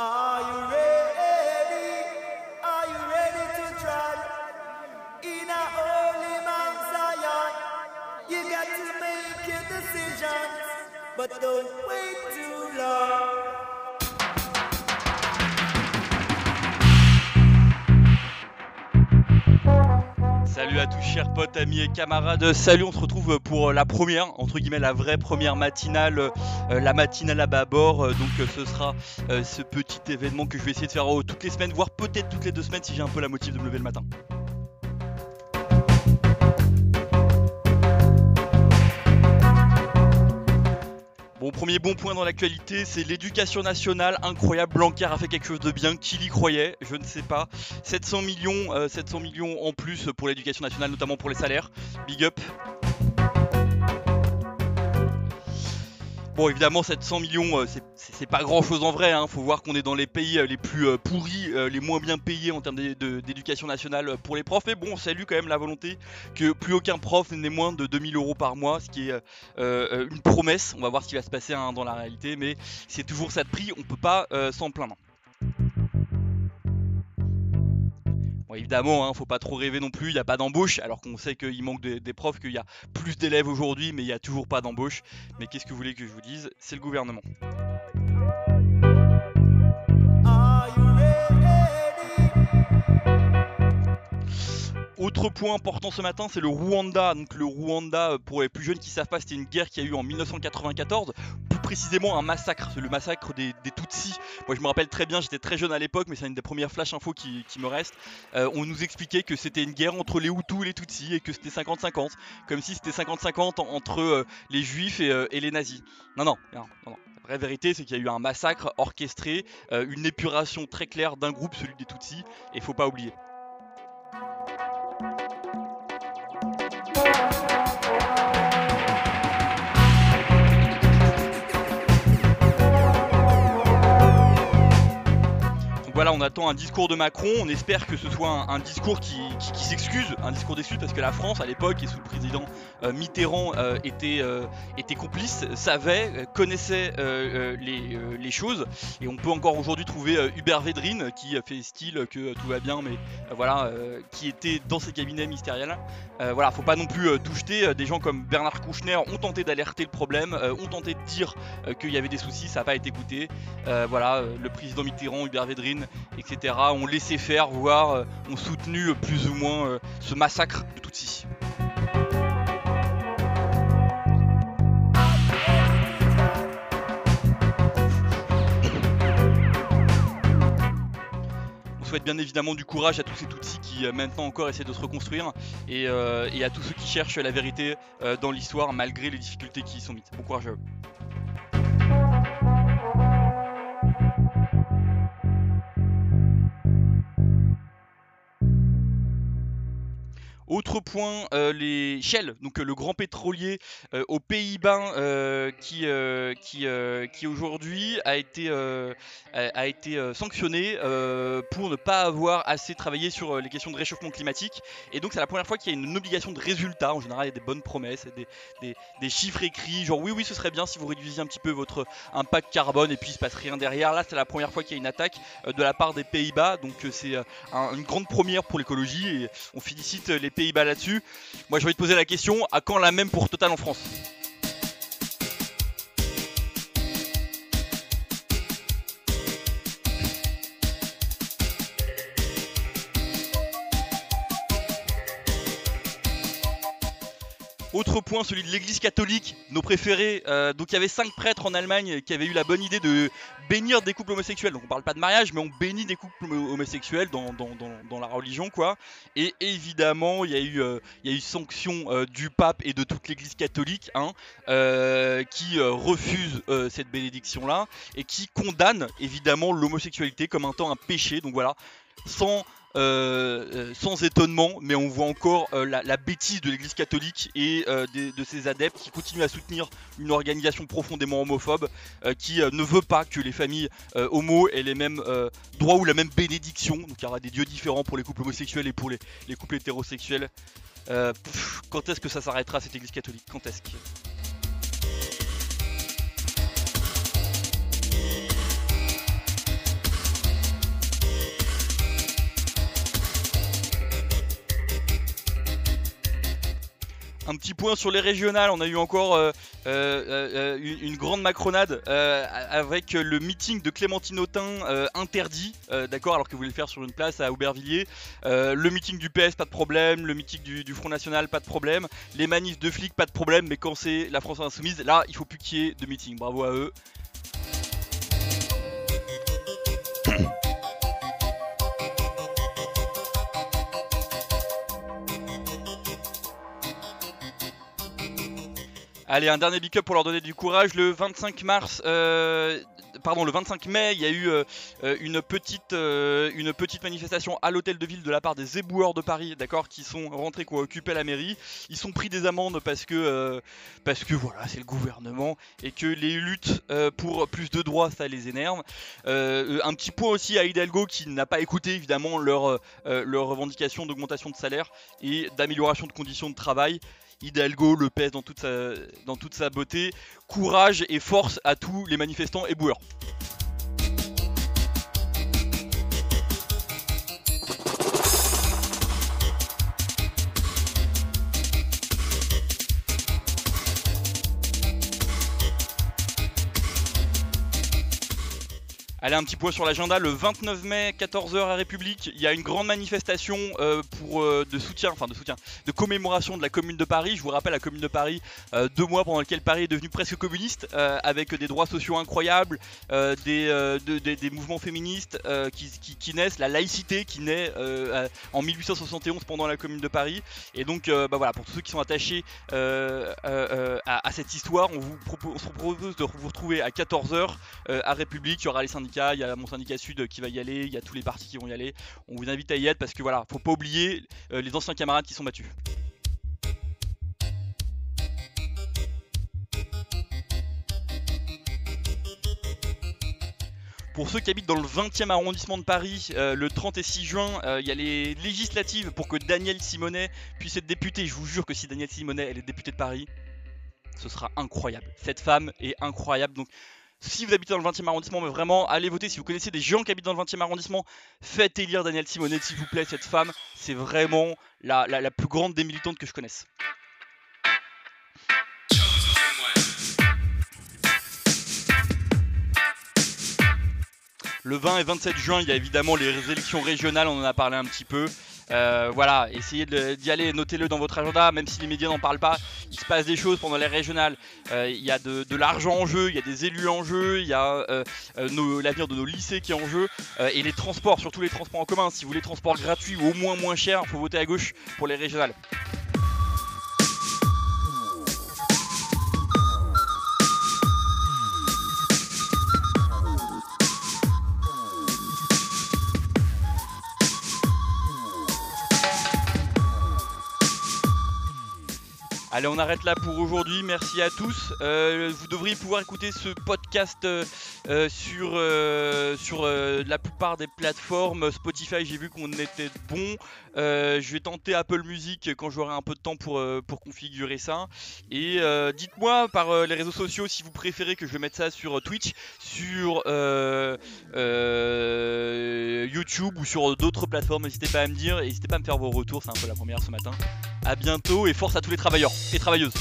Are you ready? Are you ready to trot in a holy Mount Zion? You got to make your decisions, but don't wait too long. Salut à tous chers potes, amis et camarades. Salut, on se retrouve pour la première, entre guillemets la vraie première matinale, euh, la matinale à bâbord. Euh, donc euh, ce sera euh, ce petit événement que je vais essayer de faire euh, toutes les semaines, voire peut-être toutes les deux semaines si j'ai un peu la motive de me lever le matin. Bon, premier bon point dans l'actualité, c'est l'éducation nationale. Incroyable, Blanquer a fait quelque chose de bien. Qui l'y croyait? Je ne sais pas. 700 millions, euh, 700 millions en plus pour l'éducation nationale, notamment pour les salaires. Big up. Bon, évidemment, 700 millions, euh, c'est- pas grand chose en vrai. Hein. Faut voir qu'on est dans les pays euh, les plus euh, pourris, les moins bien payés en termes d'éducation nationale pour les profs. Mais bon, on salue quand même la volonté que plus aucun prof n'ait moins de 2000 euros par mois, ce qui est une promesse. On va voir ce qui va se passer hein, dans la réalité, mais c'est toujours ça de prix. On peut pas s'en plaindre. Évidemment, hein, faut pas trop rêver non plus, il n'y a pas d'embauche, alors qu'on sait qu'il manque des profs, qu'il y a plus d'élèves aujourd'hui, mais il n'y a toujours pas d'embauche. Mais qu'est-ce que vous voulez que je vous dise? C'est le gouvernement. Autre point important ce matin, c'est le Rwanda. Donc le Rwanda, euh, pour les plus jeunes qui savent pas, c'était une guerre qui a eu en 1994. Plus précisément un massacre, le massacre des, Tutsis. Moi je me rappelle très bien, j'étais très jeune à l'époque, mais c'est une des premières flash infos qui, me reste. Euh, on nous expliquait que c'était une guerre entre les Hutus et les Tutsis et que c'était 50-50. Comme si c'était 50-50 en- entre euh, les Juifs et, les nazis. Non, non, non, non. La vraie vérité, c'est qu'il y a eu un massacre orchestré, une épuration très claire d'un groupe, celui des Tutsis, et faut pas oublier. On attend un discours de Macron. On espère que ce soit un, discours qui, s'excuse, un discours d'excuse, parce que la France, à l'époque, et sous le président euh, Mitterrand, euh, était, euh, était complice, savait, connaissait les, choses. Et on peut encore aujourd'hui trouver Hubert Védrine, qui fait style que tout va bien, mais voilà, qui était dans ses cabinets ministériels. Voilà, faut pas non plus tout jeter. Des gens comme Bernard Kouchner ont tenté d'alerter le problème, ont tenté de dire qu'il y avait des soucis, ça n'a pas été écouté. Voilà, le président Mitterrand, Hubert Védrine, etc. ont laissé faire, voire euh, ont soutenu plus ou moins euh, ce massacre de Tutsis. On souhaite bien évidemment du courage à tous ces Tutsis qui euh, maintenant encore essaient de se reconstruire et, à tous ceux qui cherchent la vérité dans l'histoire malgré les difficultés qui y sont mises. Bon courage. Autre point, euh, les Shell, donc euh, le grand pétrolier euh, aux Pays-Bas qui, qui, qui aujourd'hui a été, a, été sanctionné pour ne pas avoir assez travaillé sur les questions de réchauffement climatique. Et donc c'est la première fois qu'il y a une obligation de résultat. En général, il y a des bonnes promesses, des, des, chiffres écrits, genre oui, oui, ce serait bien si vous réduisiez un petit peu votre impact carbone et puis il se passe rien derrière. Là, c'est la première fois qu'il y a une attaque de la part des Pays-Bas, donc c'est un- une grande première pour l'écologie et on félicite les Pays-Bas là-dessus. Moi, j'ai envie de poser la question à quand la même pour Total en France? Autre point, celui de l'Église catholique, nos préférés. Euh, donc il y avait cinq prêtres en Allemagne qui avaient eu la bonne idée de bénir des couples homosexuels. Donc on parle pas de mariage, mais on bénit des couples homo- homosexuels dans, dans, dans, la religion, quoi. Et évidemment, il y a eu, euh, il y a eu sanction euh, du pape et de toute l'Église catholique, hein, qui refuse cette bénédiction-là et qui condamne évidemment l'homosexualité comme un temps un péché. Donc voilà, sans euh, euh, sans étonnement, mais on voit encore euh, la, bêtise de l'Église catholique et de ses adeptes qui continuent à soutenir une organisation profondément homophobe qui ne veut pas que les familles homo aient les mêmes droits ou la même bénédiction. Donc il y aura des dieux différents pour les couples homosexuels et pour les, les couples hétérosexuels. Quand est-ce que ça s'arrêtera cette Église catholique? Quand est-ce que... Un petit point sur les régionales, on a eu encore euh, euh, euh, une, grande macronade avec le meeting de Clémentine Autain interdit, d'accord, alors que vous voulez le faire sur une place à Aubervilliers. Le meeting du PS, pas de problème. Le meeting du, du Front National, pas de problème. Les manifs de flics, pas de problème. Mais quand c'est la France Insoumise, là, il faut plus qu'il y ait de meeting. Bravo à eux. Allez, un dernier big up pour leur donner du courage. Le 25 mars, euh, pardon, le 25 mai, il y a eu euh, euh, une, petite, une petite manifestation à l'hôtel de ville de la part des éboueurs de Paris, d'accord, qui sont rentrés, qui ont occupé la mairie. Ils sont pris des amendes parce que, parce que voilà, c'est le gouvernement et que les luttes pour plus de droits, ça les énerve. Un petit point aussi à Hidalgo qui n'a pas écouté évidemment leurs leur revendications d'augmentation de salaire et d'amélioration de conditions de travail. Hidalgo le pèse dans toute sa, beauté. Courage et force à tous les manifestants éboueurs. Allez, un petit point sur l'agenda. Le 29 mai, 14h à République, il y a une grande manifestation euh, pour, euh, de soutien, enfin de soutien, de commémoration de la Commune de Paris. Je vous rappelle, la Commune de Paris, euh, deux mois pendant lequel Paris est devenu presque communiste, avec des droits sociaux incroyables, des, de- des- mouvements féministes qui, qui- naissent, la laïcité qui naît en 1871 pendant la Commune de Paris. Et donc, bah voilà, pour tous ceux qui sont attachés à, cette histoire, on vous propose, on se propose de vous retrouver à 14h euh, à République, il y aura les syndicats, il y a mon syndicat Sud qui va y aller, il y a tous les partis qui vont y aller. On vous invite à y être parce que voilà, faut pas oublier euh, les anciens camarades qui sont battus. Pour ceux qui habitent dans le 20e arrondissement de Paris, euh, le 30 et 6 juin, euh, il y a les législatives pour que Daniel Simonet puisse être député. Je vous jure que si Daniel Simonet elle est députée de Paris, ce sera incroyable. Cette femme est incroyable. Donc si vous habitez dans le 20e arrondissement, mais vraiment, allez voter. Si vous connaissez des gens qui habitent dans le 20e arrondissement, faites élire Daniel Simonet, s'il vous plaît. Cette femme, c'est vraiment la, plus grande des militantes que je connaisse. Le 20 et 27 juin, il y a évidemment les élections régionales, on en a parlé un petit peu. Euh, voilà, essayez d'y aller, notez-le dans votre agenda, même si les médias n'en parlent pas. Il se passe des choses pendant les régionales. Euh, il y a de, l'argent en jeu, il y a des élus en jeu, il y a euh, l'avenir de nos lycées qui est en jeu. Et les transports, surtout les transports en commun. Si vous voulez transports gratuits ou au moins moins chers, il faut voter à gauche pour les régionales. Allez, on arrête là pour aujourd'hui. Merci à tous. Euh, vous devriez pouvoir écouter ce podcast euh, euh, sur, sur la plupart des plateformes. Spotify, j'ai vu qu'on était bon. Je vais tenter Apple Music quand j'aurai un peu de temps pour, pour configurer ça. Et dites-moi par les réseaux sociaux si vous préférez que je mette ça sur Twitch, sur YouTube ou sur d'autres plateformes. N'hésitez pas à me dire. N'hésitez pas à me faire vos retours. C'est un peu la première ce matin. À bientôt et force à tous les travailleurs et travailleuses.